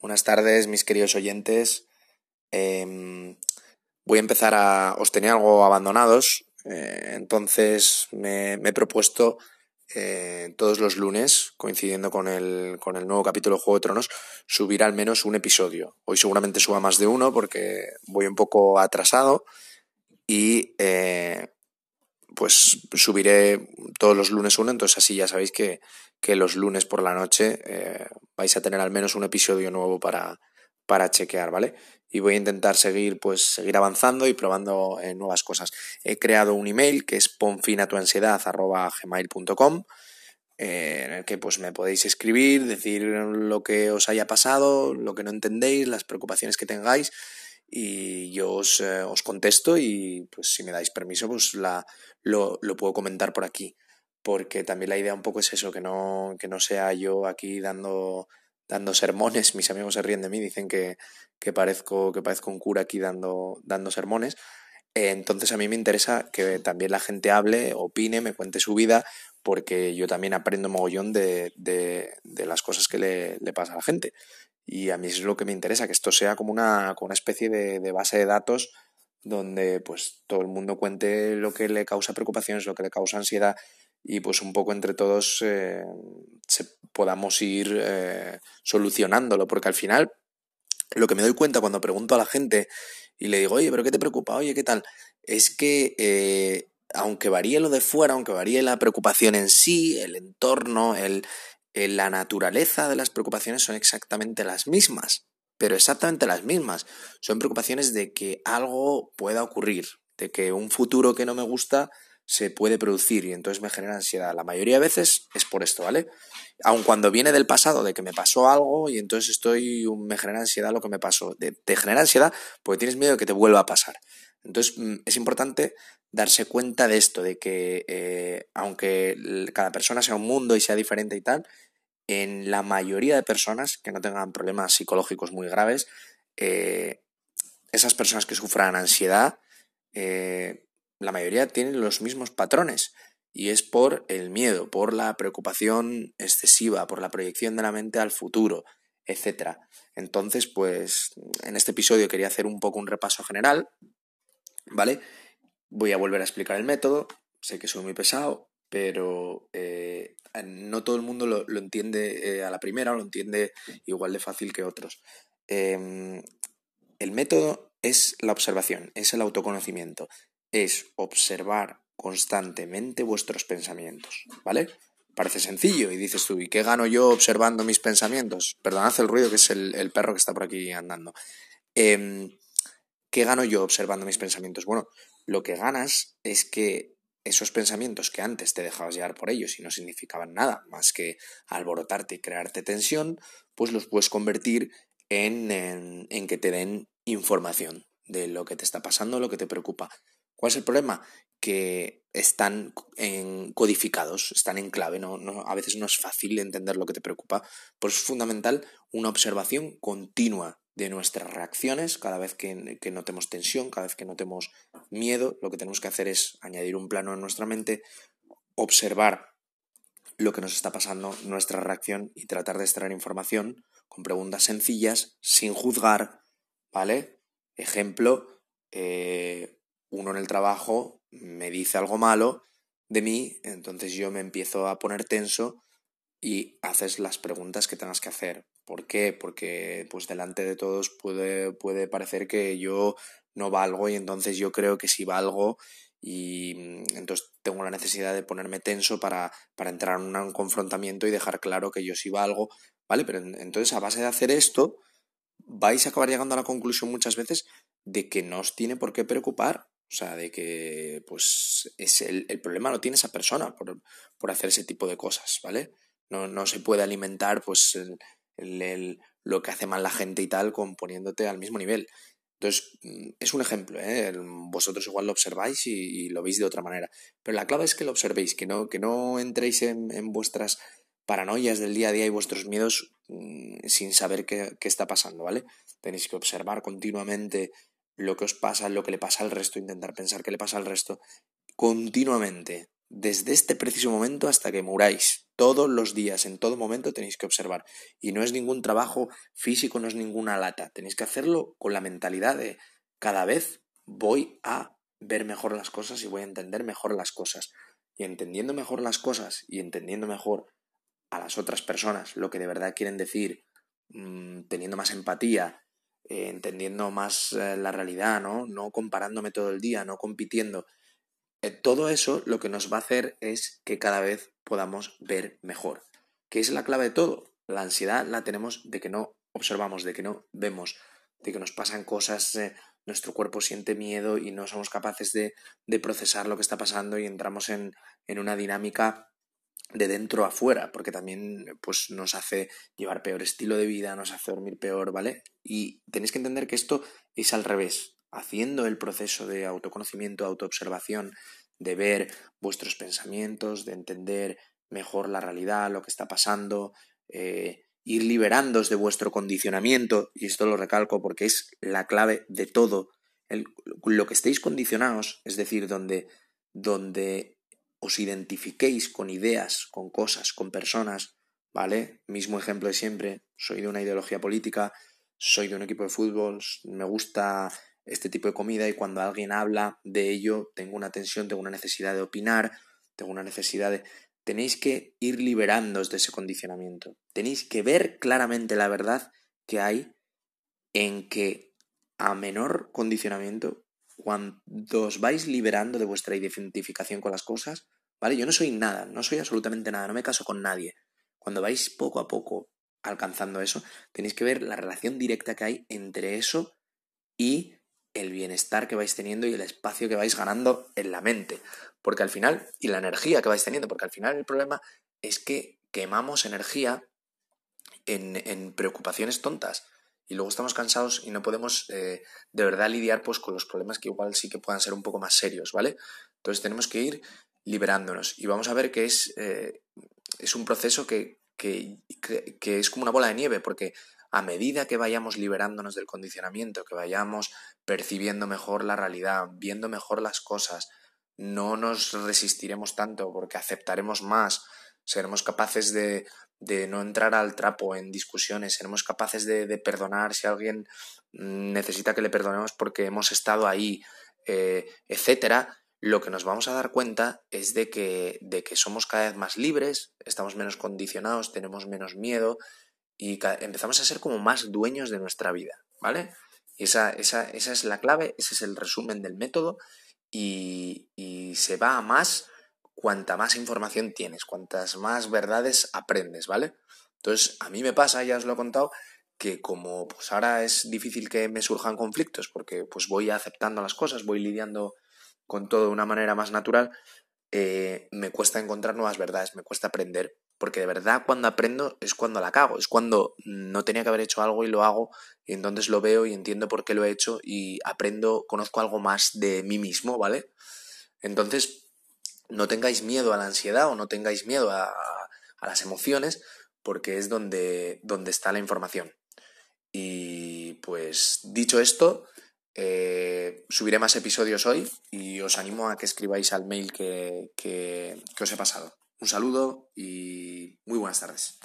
Buenas tardes, mis queridos oyentes. Em, voy a empezar a. Os tenía algo abandonados, eh, entonces me, he propuesto eh, todos los lunes, coincidiendo con el, con el nuevo capítulo de Juego de Tronos, subir al menos un episodio. Hoy seguramente suba más de uno porque voy un poco atrasado y eh, pues subiré todos los lunes uno, entonces así ya sabéis que, que los lunes por la noche eh, vais a tener al menos un episodio nuevo para, para chequear, ¿vale? Y voy a intentar seguir, pues, seguir avanzando y probando eh, nuevas cosas. He creado un email que es ponfinatuansiedad.gmail.com eh, en el que pues me podéis escribir, decir lo que os haya pasado, lo que no entendéis, las preocupaciones que tengáis y yo os, eh, os contesto y pues si me dais permiso pues la, lo, lo, puedo comentar por aquí. Porque también la idea un poco es eso que no, que no sea yo aquí dando, dando sermones. Mis amigos se ríen de mí dicen que, que parezco que parezco un cura aquí dando, dando sermones. Entonces a mí me interesa que también la gente hable, opine, me cuente su vida, porque yo también aprendo mogollón de, de, de las cosas que le, le, pasa a la gente. Y a mí es lo que me interesa, que esto sea como una, una especie de, de, base de datos donde pues todo el mundo cuente lo que le causa preocupaciones, lo que le causa ansiedad y pues un poco entre todos eh, se, podamos ir eh, solucionándolo, porque al final lo que me doy cuenta cuando pregunto a la gente y le digo, oye, pero ¿qué te preocupa? Oye, ¿qué tal? Es que eh, aunque varíe lo de fuera, aunque varíe la preocupación en sí, el entorno, el, la naturaleza de las preocupaciones son exactamente las mismas, pero exactamente las mismas. Son preocupaciones de que algo pueda ocurrir, de que un futuro que no me gusta se puede producir y entonces me genera ansiedad. La mayoría de veces es por esto, ¿vale? Aun cuando viene del pasado, de que me pasó algo y entonces estoy, me genera ansiedad lo que me pasó. te genera ansiedad porque tienes miedo de que te vuelva a pasar. Entonces mm, es importante darse cuenta de esto, de que eh, aunque cada persona sea un mundo y sea diferente y tal, en la mayoría de personas que no tengan problemas psicológicos muy graves, eh, esas personas que sufran ansiedad, eh, la mayoría tienen los mismos patrones. Y es por el miedo, por la preocupación excesiva, por la proyección de la mente al futuro, etc. Entonces, pues en este episodio quería hacer un poco un repaso general, ¿vale? Voy a volver a explicar el método, sé que soy muy pesado, pero eh, no todo el mundo lo, lo entiende eh, a la primera o lo entiende igual de fácil que otros. Eh, el método es la observación, es el autoconocimiento, es observar constantemente vuestros pensamientos, ¿vale? Parece sencillo y dices tú, ¿y qué gano yo observando mis pensamientos? Perdonad el ruido que es el, el perro que está por aquí andando. Eh, ¿Qué gano yo observando mis pensamientos? Bueno, lo que ganas es que esos pensamientos que antes te dejabas llevar por ellos y no significaban nada más que alborotarte y crearte tensión, pues los puedes convertir en, en, que te den información de lo que te está pasando, lo que te preocupa. ¿Cuál es el problema? Que están en codificados, están en clave, no, no, a veces no es fácil entender lo que te preocupa. Por eso es fundamental una observación continua de nuestras reacciones, cada vez que, que, notemos tensión, cada vez que notemos miedo, lo que tenemos que hacer es añadir un plano en nuestra mente, observar lo que nos está pasando, nuestra reacción y tratar de extraer información con preguntas sencillas, sin juzgar, ¿vale? Ejemplo, eh, uno en el trabajo me dice algo malo de mí, entonces yo me empiezo a poner tenso y haces las preguntas que tengas que hacer. ¿Por qué? Porque pues delante de todos puede, puede parecer que yo no valgo y entonces yo creo que sí valgo y mm, entonces tengo la necesidad de ponerme tenso para, para entrar en un confrontamiento y dejar claro que yo sí valgo, ¿vale? Pero entonces a base de hacer esto vais a acabar llegando a la conclusión muchas veces de que no os tiene por qué preocupar, o sea, de que pues es el, el problema lo tiene esa persona por, por hacer ese tipo de cosas, ¿vale? No, no se puede alimentar pues el, lo que hace mal la gente y tal con poniéndote al mismo nivel. Entonces, mm, es un ejemplo, ¿eh? vosotros igual lo observáis y, lo veis de otra manera. Pero la clave es que lo observéis, que no, que no entréis en, en vuestras paranoias del día a día y vuestros miedos mmm, sin saber qué, qué, está pasando, ¿vale? Tenéis que observar continuamente lo que os pasa, lo que le pasa al resto, intentar pensar qué le pasa al resto continuamente, desde este preciso momento hasta que muráis, Todos los días, en todo momento tenéis que observar. Y no es ningún trabajo físico, no es ninguna lata. Tenéis que hacerlo con la mentalidad de cada vez voy a ver mejor las cosas y voy a entender mejor las cosas. Y entendiendo mejor las cosas y entendiendo mejor a las otras personas lo que de verdad quieren decir, mm, teniendo más empatía, eh, entendiendo más eh, la realidad, ¿no? No comparándome todo el día, no compitiendo. Eh, todo eso lo que nos va a hacer es que cada vez podamos ver mejor. ¿Qué es la clave de todo? La ansiedad la tenemos de que no observamos, de que no vemos, de que nos pasan cosas, nuestro cuerpo siente miedo y no somos capaces de, procesar lo que está pasando y entramos en, en una dinámica de dentro a fuera, porque también pues, nos hace llevar peor estilo de vida, nos hace dormir peor, ¿vale? Y tenéis que entender que esto es al revés. Haciendo el proceso de autoconocimiento, autoobservación, de ver vuestros pensamientos, de entender mejor la realidad, lo que está pasando, eh, ir liberándoos de vuestro condicionamiento, y esto lo recalco porque es la clave de todo, lo que estéis condicionados, es decir, donde, donde os identifiquéis con ideas, con cosas, con personas, ¿vale? Mismo ejemplo de siempre, soy de una ideología política, soy de un equipo de fútbol, me gusta este tipo de comida y cuando alguien habla de ello tengo una tensión, tengo una necesidad de opinar, tengo una necesidad de... Tenéis que ir liberándoos de ese condicionamiento. Tenéis que ver claramente la verdad que hay en que a menor condicionamiento cuando os vais liberando de vuestra identificación con las cosas, ¿vale? Yo no soy nada, no soy absolutamente nada, no me caso con nadie. Cuando vais poco a poco alcanzando eso, tenéis que ver la relación directa que hay entre eso y el bienestar que vais teniendo y el espacio que vais ganando en la mente. Porque al final, y la energía que vais teniendo, porque al final el problema es que quemamos energía en, preocupaciones tontas y luego estamos cansados y no podemos eh, de verdad lidiar pues con los problemas que igual sí que puedan ser un poco más serios, ¿vale? Entonces tenemos que ir liberándonos y vamos a ver que es, eh, es un proceso que, que, es como una bola de nieve porque a medida que vayamos liberándonos del condicionamiento, que vayamos percibiendo mejor la realidad, viendo mejor las cosas, no nos resistiremos tanto porque aceptaremos más, seremos capaces de, de no entrar al trapo en discusiones, seremos capaces de, de, perdonar si alguien necesita que le perdonemos porque hemos estado ahí, eh, etcétera, lo que nos vamos a dar cuenta es de que, de que somos cada vez más libres, estamos menos condicionados, tenemos menos miedo y empezamos a ser como más dueños de nuestra vida, ¿vale? Esa, esa, esa es la clave, ese es el resumen del método y, y se va a más cuanta más información tienes, cuantas más verdades aprendes, ¿vale? Entonces, a mí me pasa, ya os lo he contado, que como pues ahora es difícil que me surjan conflictos porque pues voy aceptando las cosas, voy lidiando con todo de una manera más natural, eh, me cuesta encontrar nuevas verdades, me cuesta aprender, porque de verdad cuando aprendo es cuando la cago, es cuando no tenía que haber hecho algo y lo hago y entonces lo veo y entiendo por qué lo he hecho y aprendo, conozco algo más de mí mismo, ¿vale? Entonces, no tengáis miedo a la ansiedad o no tengáis miedo a, a las emociones, porque es donde, donde está la información. Y pues dicho esto, eh, subiré más episodios hoy y os animo a que escribáis al mail que, os he pasado. Un saludo y muy buenas tardes.